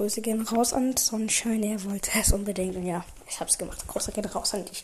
Grüße gehen raus an Sonnenschein. Er wollte es unbedingt. Und ja, ich hab's gemacht. Grüße gehen raus an dich.